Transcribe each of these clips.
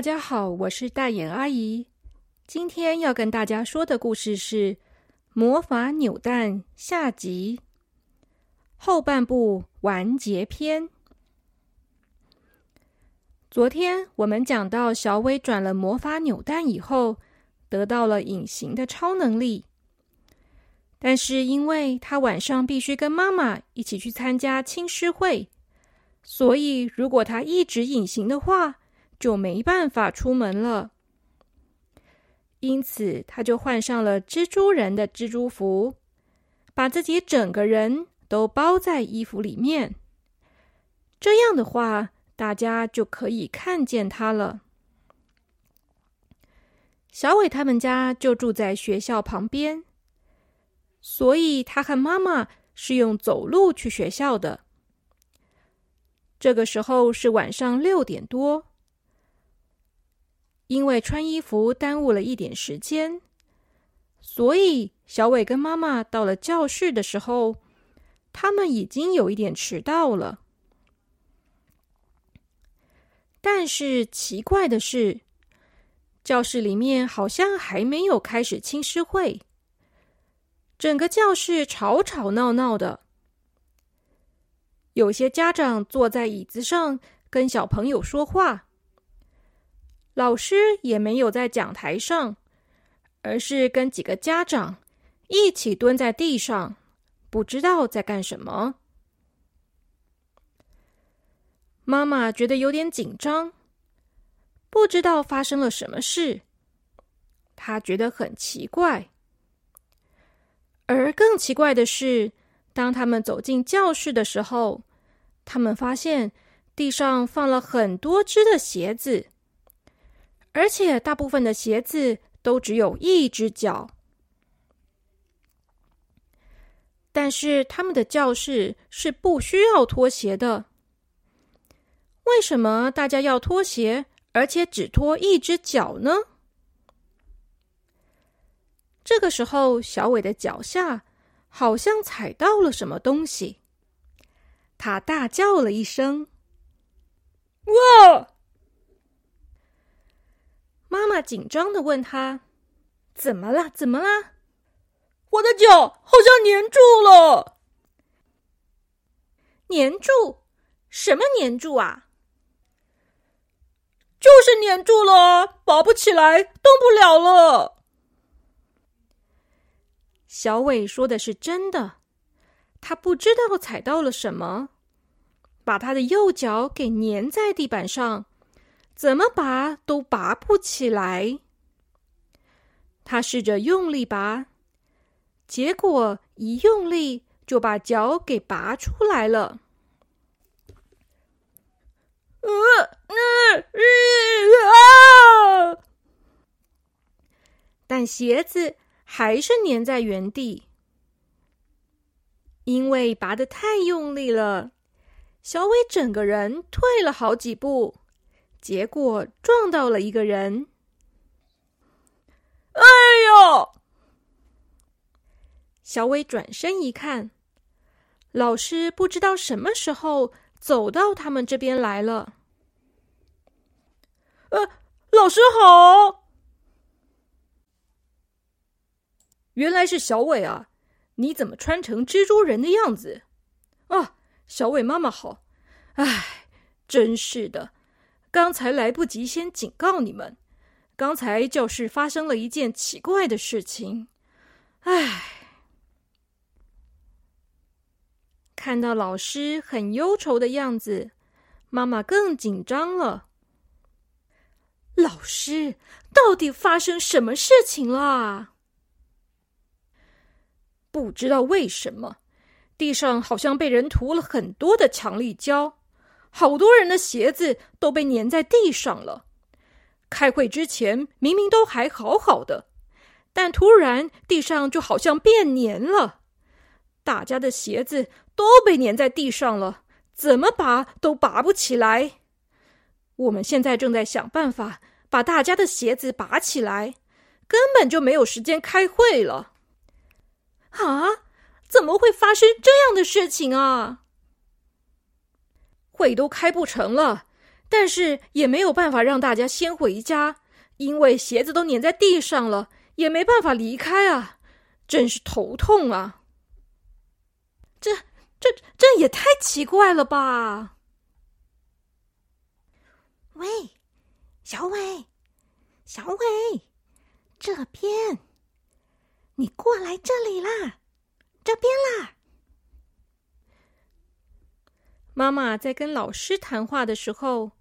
大家好，我是大眼阿姨。今天要跟大家说的故事是《魔法扭蛋》下集后半部完结篇。昨天我们讲到，小伟转了魔法扭蛋以后，得到了隐形的超能力。但是因为他晚上必须跟妈妈一起去参加青狮会，所以如果他一直隐形的话，就没办法出门了，因此他就换上了蜘蛛人的蜘蛛服，把自己整个人都包在衣服里面。这样的话，大家就可以看见他了。小伟他们家就住在学校旁边，所以他和妈妈是用走路去学校的。这个时候是晚上六点多。因为穿衣服耽误了一点时间，所以小伟跟妈妈到了教室的时候，他们已经有一点迟到了。但是奇怪的是，教室里面好像还没有开始青师会，整个教室吵吵闹闹的，有些家长坐在椅子上跟小朋友说话。老师也没有在讲台上，而是跟几个家长一起蹲在地上，不知道在干什么。妈妈觉得有点紧张，不知道发生了什么事，她觉得很奇怪。而更奇怪的是，当他们走进教室的时候，他们发现地上放了很多只的鞋子。而且大部分的鞋子都只有一只脚，但是他们的教室是不需要脱鞋的。为什么大家要脱鞋，而且只脱一只脚呢？这个时候，小伟的脚下好像踩到了什么东西，他大叫了一声：“哇！”妈妈紧张的问他：“怎么了？怎么了？”我的脚好像粘住了。粘住？什么粘住啊？就是粘住了，拔不起来，动不了了。小伟说的是真的，他不知道踩到了什么，把他的右脚给粘在地板上。怎么拔都拔不起来。他试着用力拔，结果一用力就把脚给拔出来了。呃呃呃啊！但鞋子还是粘在原地，因为拔的太用力了，小伟整个人退了好几步。结果撞到了一个人。哎呦！小伟转身一看，老师不知道什么时候走到他们这边来了。呃，老师好！原来是小伟啊！你怎么穿成蜘蛛人的样子？啊，小伟妈妈好！哎，真是的。刚才来不及先警告你们，刚才教室发生了一件奇怪的事情。唉，看到老师很忧愁的样子，妈妈更紧张了。老师，到底发生什么事情了？不知道为什么，地上好像被人涂了很多的强力胶。好多人的鞋子都被粘在地上了。开会之前明明都还好好的，但突然地上就好像变黏了，大家的鞋子都被粘在地上了，怎么拔都拔不起来。我们现在正在想办法把大家的鞋子拔起来，根本就没有时间开会了。啊，怎么会发生这样的事情啊？会都开不成了，但是也没有办法让大家先回家，因为鞋子都粘在地上了，也没办法离开啊，真是头痛啊！这、这、这也太奇怪了吧！喂，小伟，小伟，这边，你过来这里啦，这边啦。妈妈在跟老师谈话的时候，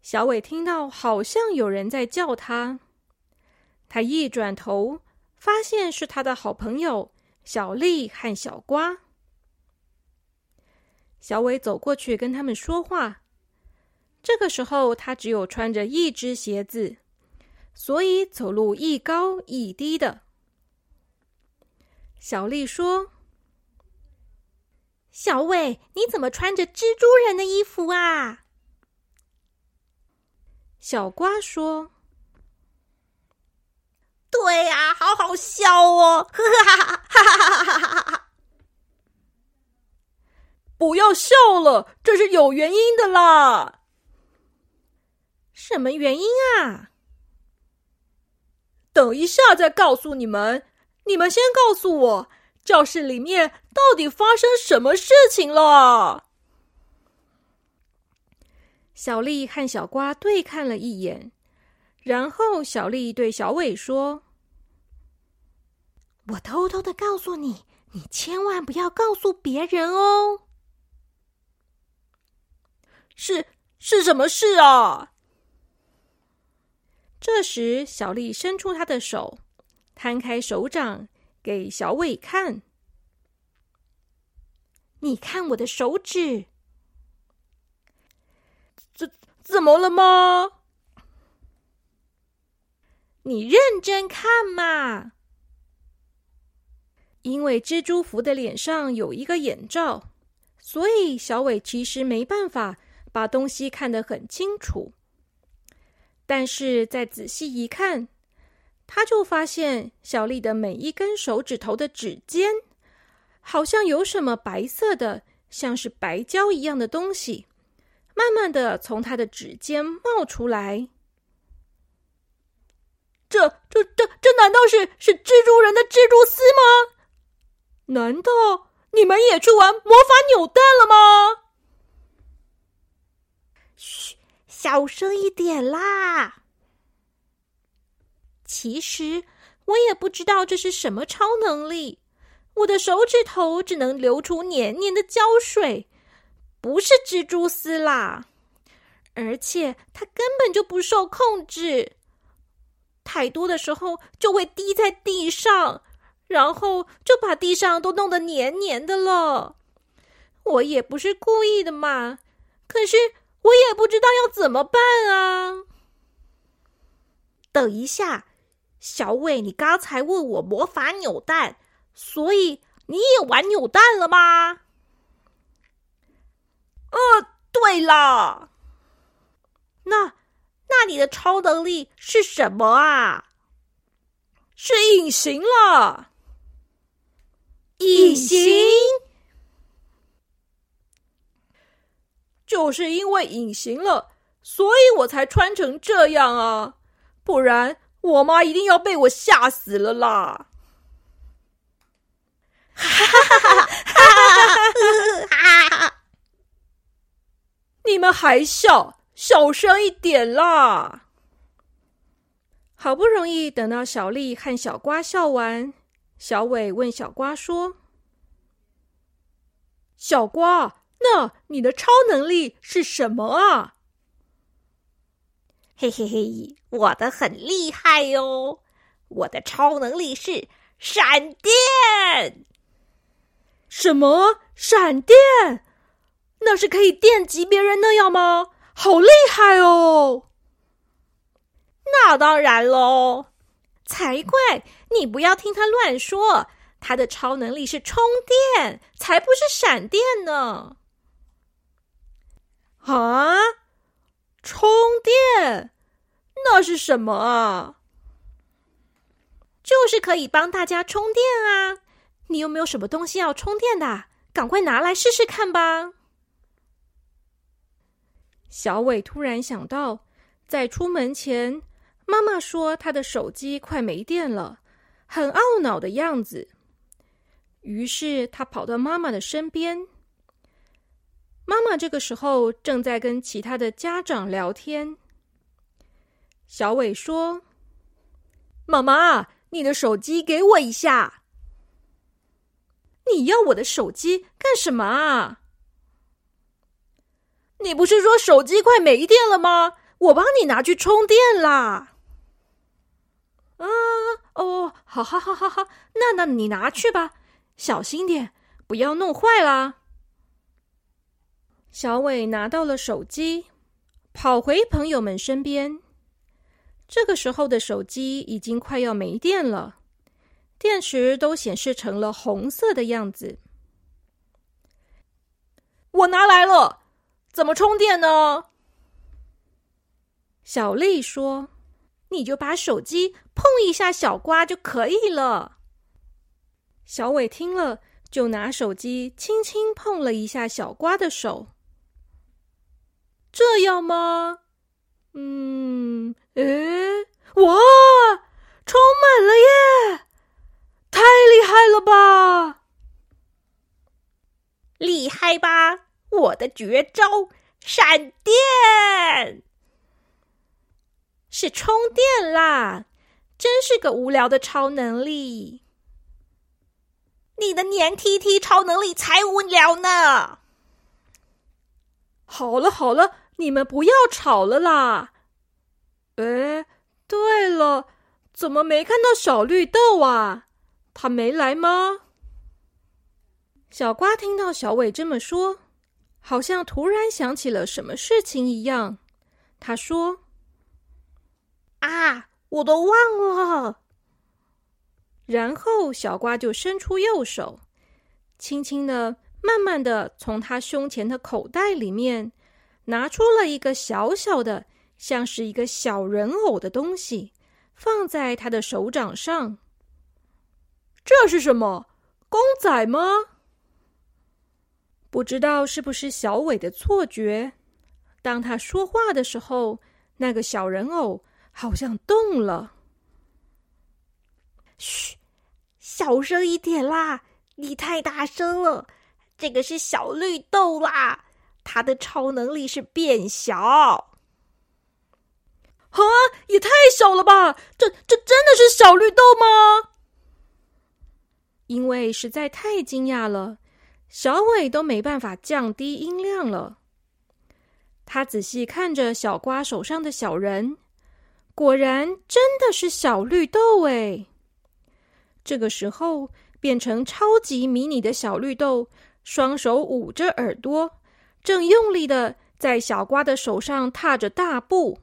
小伟听到好像有人在叫他。他一转头，发现是他的好朋友小丽和小瓜。小伟走过去跟他们说话。这个时候，他只有穿着一只鞋子，所以走路一高一低的。小丽说。小伟，你怎么穿着蜘蛛人的衣服啊？小瓜说：“对呀，好好笑哦，哈哈哈哈哈哈哈哈哈哈！不要笑了，这是有原因的啦。什么原因啊？等一下再告诉你们，你们先告诉我。”教室里面到底发生什么事情了？小丽和小瓜对看了一眼，然后小丽对小伟说：“我偷偷的告诉你，你千万不要告诉别人哦。”是是什么事啊？这时，小丽伸出她的手，摊开手掌。给小伟看，你看我的手指，怎怎么了吗？你认真看嘛！因为蜘蛛服的脸上有一个眼罩，所以小伟其实没办法把东西看得很清楚。但是再仔细一看。他就发现小丽的每一根手指头的指尖，好像有什么白色的，像是白胶一样的东西，慢慢的从她的指尖冒出来。这、这、这、这难道是是蜘蛛人的蜘蛛丝吗？难道你们也去玩魔法扭蛋了吗？嘘，小声一点啦。其实我也不知道这是什么超能力。我的手指头只能流出黏黏的胶水，不是蜘蛛丝啦。而且它根本就不受控制，太多的时候就会滴在地上，然后就把地上都弄得黏黏的了。我也不是故意的嘛，可是我也不知道要怎么办啊。等一下。小伟，你刚才问我魔法扭蛋，所以你也玩扭蛋了吗？呃，对了，那那你的超能力是什么啊？是隐形了。隐形，就是因为隐形了，所以我才穿成这样啊，不然。我妈一定要被我吓死了啦！哈哈哈哈哈哈！你们还笑？小声一点啦！好不容易等到小丽和小瓜笑完，小伟问小瓜说：“小瓜，那你的超能力是什么啊？”嘿嘿嘿，我的很厉害哟！我的超能力是闪电。什么闪电？那是可以电击别人那样吗？好厉害哦！那当然喽，才怪！你不要听他乱说，他的超能力是充电，才不是闪电呢！啊，充电。那是什么啊？就是可以帮大家充电啊！你有没有什么东西要充电的？赶快拿来试试看吧！小伟突然想到，在出门前，妈妈说她的手机快没电了，很懊恼的样子。于是他跑到妈妈的身边。妈妈这个时候正在跟其他的家长聊天。小伟说：“妈妈，你的手机给我一下。你要我的手机干什么啊？你不是说手机快没电了吗？我帮你拿去充电啦。啊，哦，好好好好好，那那你拿去吧，小心点，不要弄坏了。”小伟拿到了手机，跑回朋友们身边。这个时候的手机已经快要没电了，电池都显示成了红色的样子。我拿来了，怎么充电呢？小丽说：“你就把手机碰一下小瓜就可以了。”小伟听了，就拿手机轻轻碰了一下小瓜的手。这样吗？嗯，诶，哇，充满了耶！太厉害了吧！厉害吧！我的绝招——闪电，是充电啦！真是个无聊的超能力。你的粘 T T 超能力才无聊呢！好了好了。你们不要吵了啦！哎，对了，怎么没看到小绿豆啊？他没来吗？小瓜听到小伟这么说，好像突然想起了什么事情一样。他说：“啊，我都忘了。”然后小瓜就伸出右手，轻轻的、慢慢的从他胸前的口袋里面。拿出了一个小小的，像是一个小人偶的东西，放在他的手掌上。这是什么？公仔吗？不知道是不是小伟的错觉。当他说话的时候，那个小人偶好像动了。嘘，小声一点啦！你太大声了。这个是小绿豆啦。他的超能力是变小，啊，也太小了吧！这这真的是小绿豆吗？因为实在太惊讶了，小伟都没办法降低音量了。他仔细看着小瓜手上的小人，果然真的是小绿豆哎！这个时候，变成超级迷你的小绿豆，双手捂着耳朵。正用力的在小瓜的手上踏着大步，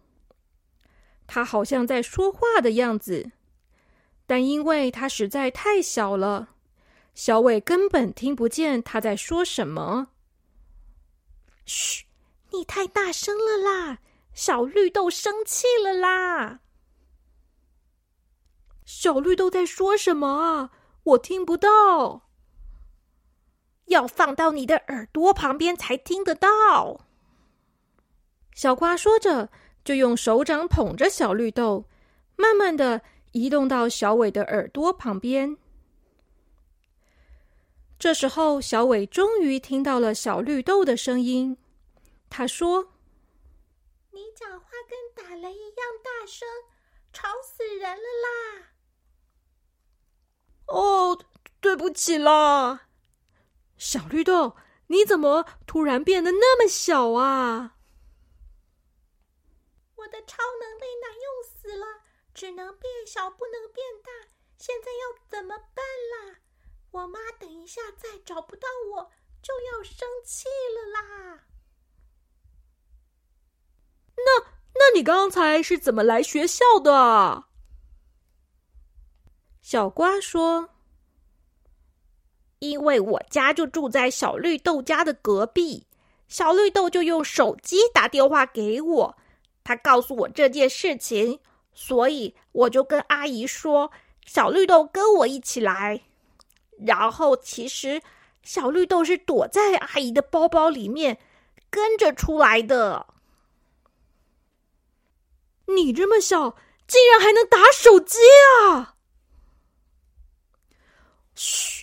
他好像在说话的样子，但因为他实在太小了，小伟根本听不见他在说什么。嘘，你太大声了啦！小绿豆生气了啦！小绿豆在说什么啊？我听不到。要放到你的耳朵旁边才听得到。小瓜说着，就用手掌捧着小绿豆，慢慢的移动到小伟的耳朵旁边。这时候，小伟终于听到了小绿豆的声音。他说：“你讲话跟打雷一样大声，吵死人了啦！”哦，对不起啦。小绿豆，你怎么突然变得那么小啊？我的超能力难用死了，只能变小，不能变大。现在要怎么办啦？我妈等一下再找不到我，就要生气了啦。那，那你刚才是怎么来学校的？小瓜说。因为我家就住在小绿豆家的隔壁，小绿豆就用手机打电话给我，他告诉我这件事情，所以我就跟阿姨说，小绿豆跟我一起来。然后其实小绿豆是躲在阿姨的包包里面跟着出来的。你这么小，竟然还能打手机啊！嘘，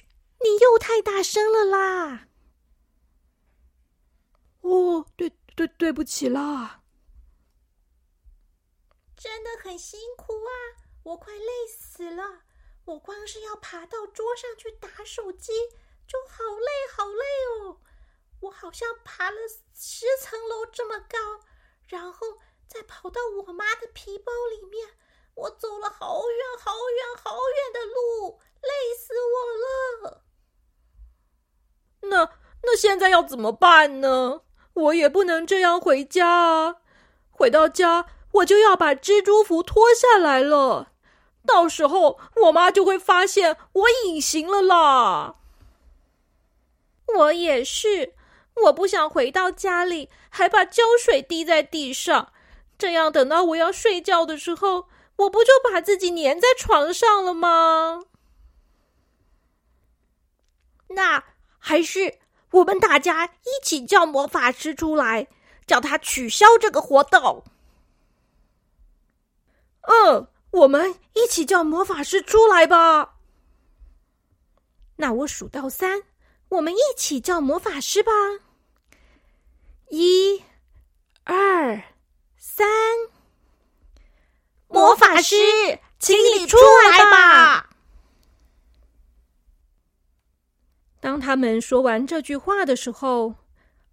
你又太大声了啦！哦，对对，对不起啦。真的很辛苦啊，我快累死了。我光是要爬到桌上去打手机，就好累好累哦。我好像爬了十层楼这么高，然后再跑到我妈的皮包里面。我走了好远好远好远的路，累死我了。现在要怎么办呢？我也不能这样回家啊！回到家我就要把蜘蛛服脱下来了，到时候我妈就会发现我隐形了啦。我也是。我不想回到家里，还把胶水滴在地上，这样等到我要睡觉的时候，我不就把自己粘在床上了吗？那还是我们大家一起叫魔法师出来，叫他取消这个活动。嗯，我们一起叫魔法师出来吧。那我数到三，我们一起叫魔法师吧。一、二、三，魔法师，请你出来吧！当他们说完这句话的时候，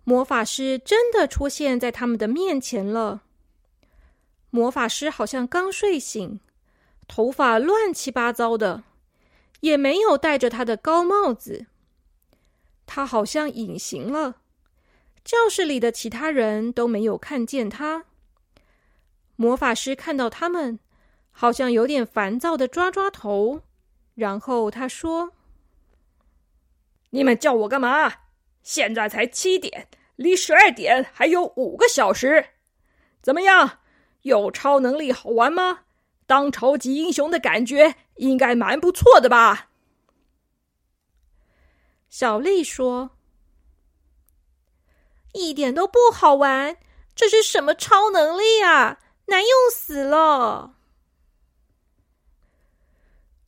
魔法师真的出现在他们的面前了。魔法师好像刚睡醒，头发乱七八糟的，也没有戴着他的高帽子，他好像隐形了。教室里的其他人都没有看见他。魔法师看到他们，好像有点烦躁的抓抓头，然后他说：“你们叫我干嘛？现在才七点，离十二点还有五个小时。怎么样？有超能力好玩吗？当超级英雄的感觉应该蛮不错的吧？”小丽说。一点都不好玩，这是什么超能力啊？难用死了！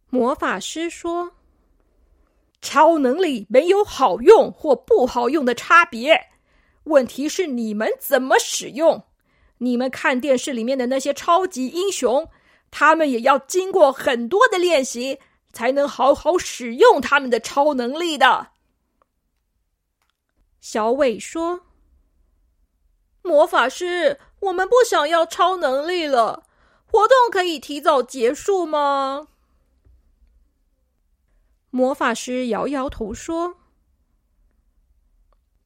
魔法师说：“超能力没有好用或不好用的差别，问题是你们怎么使用。你们看电视里面的那些超级英雄，他们也要经过很多的练习，才能好好使用他们的超能力的。”小伟说。魔法师，我们不想要超能力了。活动可以提早结束吗？魔法师摇摇头说：“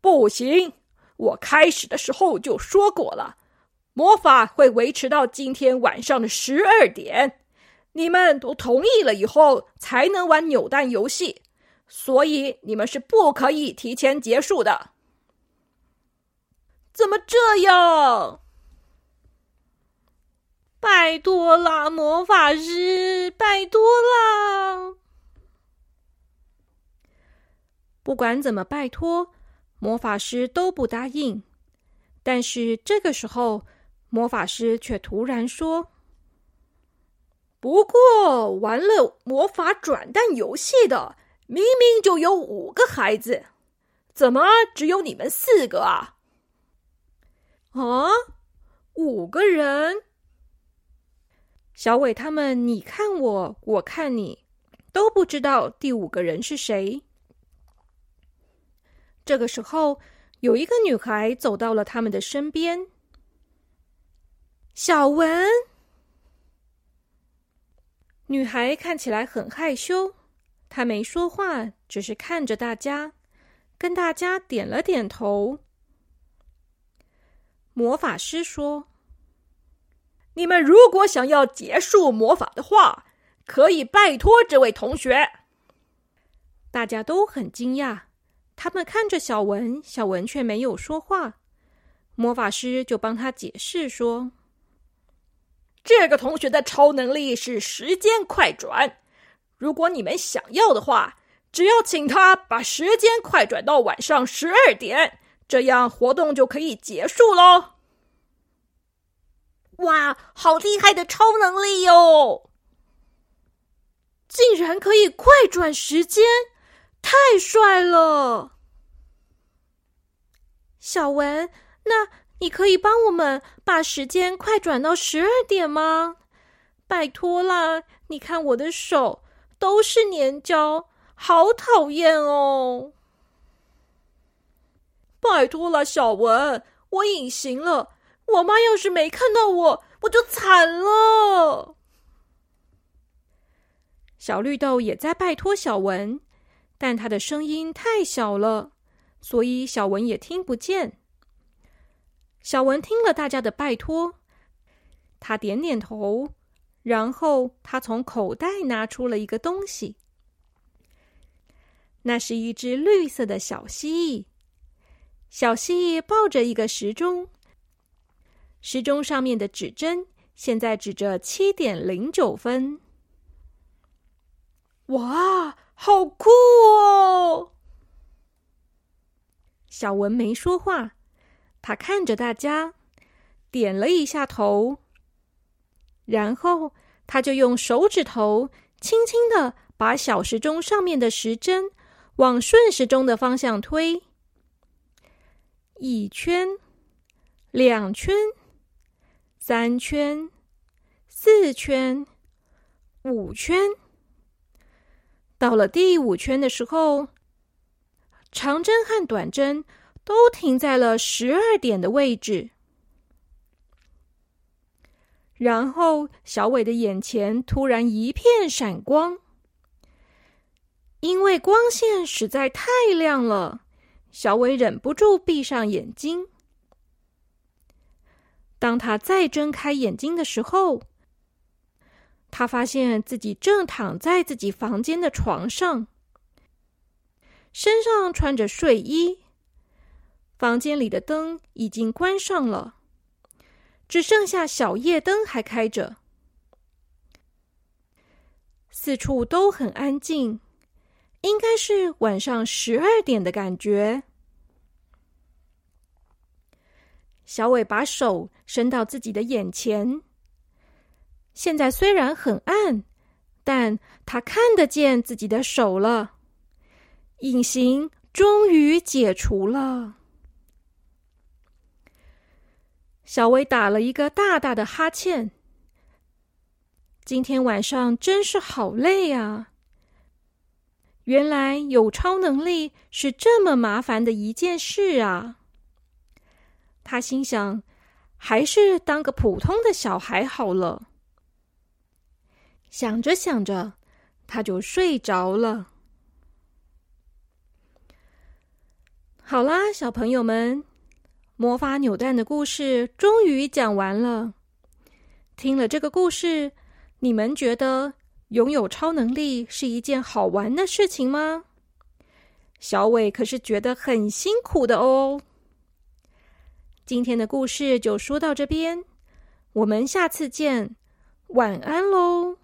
不行，我开始的时候就说过了，魔法会维持到今天晚上的十二点。你们都同意了以后，才能玩扭蛋游戏，所以你们是不可以提前结束的。”怎么这样？拜托啦，魔法师，拜托啦！不管怎么拜托，魔法师都不答应。但是这个时候，魔法师却突然说：“不过玩了魔法转蛋游戏的，明明就有五个孩子，怎么只有你们四个啊？”啊，五个人！小伟他们，你看我，我看你，都不知道第五个人是谁。这个时候，有一个女孩走到了他们的身边。小文，女孩看起来很害羞，她没说话，只是看着大家，跟大家点了点头。魔法师说：“你们如果想要结束魔法的话，可以拜托这位同学。”大家都很惊讶，他们看着小文，小文却没有说话。魔法师就帮他解释说：“这个同学的超能力是时间快转，如果你们想要的话，只要请他把时间快转到晚上十二点。”这样活动就可以结束喽。哇，好厉害的超能力哟！竟然可以快转时间，太帅了！小文，那你可以帮我们把时间快转到十二点吗？拜托啦！你看我的手都是粘胶，好讨厌哦！拜托了，小文，我隐形了。我妈要是没看到我，我就惨了。小绿豆也在拜托小文，但他的声音太小了，所以小文也听不见。小文听了大家的拜托，他点点头，然后他从口袋拿出了一个东西，那是一只绿色的小蜥蜴。小蜥蜴抱着一个时钟。时钟上面的指针现在指着七点零九分。哇，好酷哦！小文没说话，他看着大家，点了一下头，然后他就用手指头轻轻的把小时钟上面的时针往顺时钟的方向推，一圈，两圈。三圈，四圈，五圈。到了第五圈的时候，长针和短针都停在了十二点的位置。然后，小伟的眼前突然一片闪光，因为光线实在太亮了，小伟忍不住闭上眼睛。当他再睁开眼睛的时候，他发现自己正躺在自己房间的床上，身上穿着睡衣，房间里的灯已经关上了，只剩下小夜灯还开着，四处都很安静，应该是晚上十二点的感觉。小伟把手伸到自己的眼前。现在虽然很暗，但他看得见自己的手了。隐形终于解除了。小薇打了一个大大的哈欠。今天晚上真是好累啊！原来有超能力是这么麻烦的一件事啊！他心想：“还是当个普通的小孩好了。”想着想着，他就睡着了。好啦，小朋友们，魔法扭蛋的故事终于讲完了。听了这个故事，你们觉得拥有超能力是一件好玩的事情吗？小伟可是觉得很辛苦的哦。今天的故事就说到这边，我们下次见，晚安喽。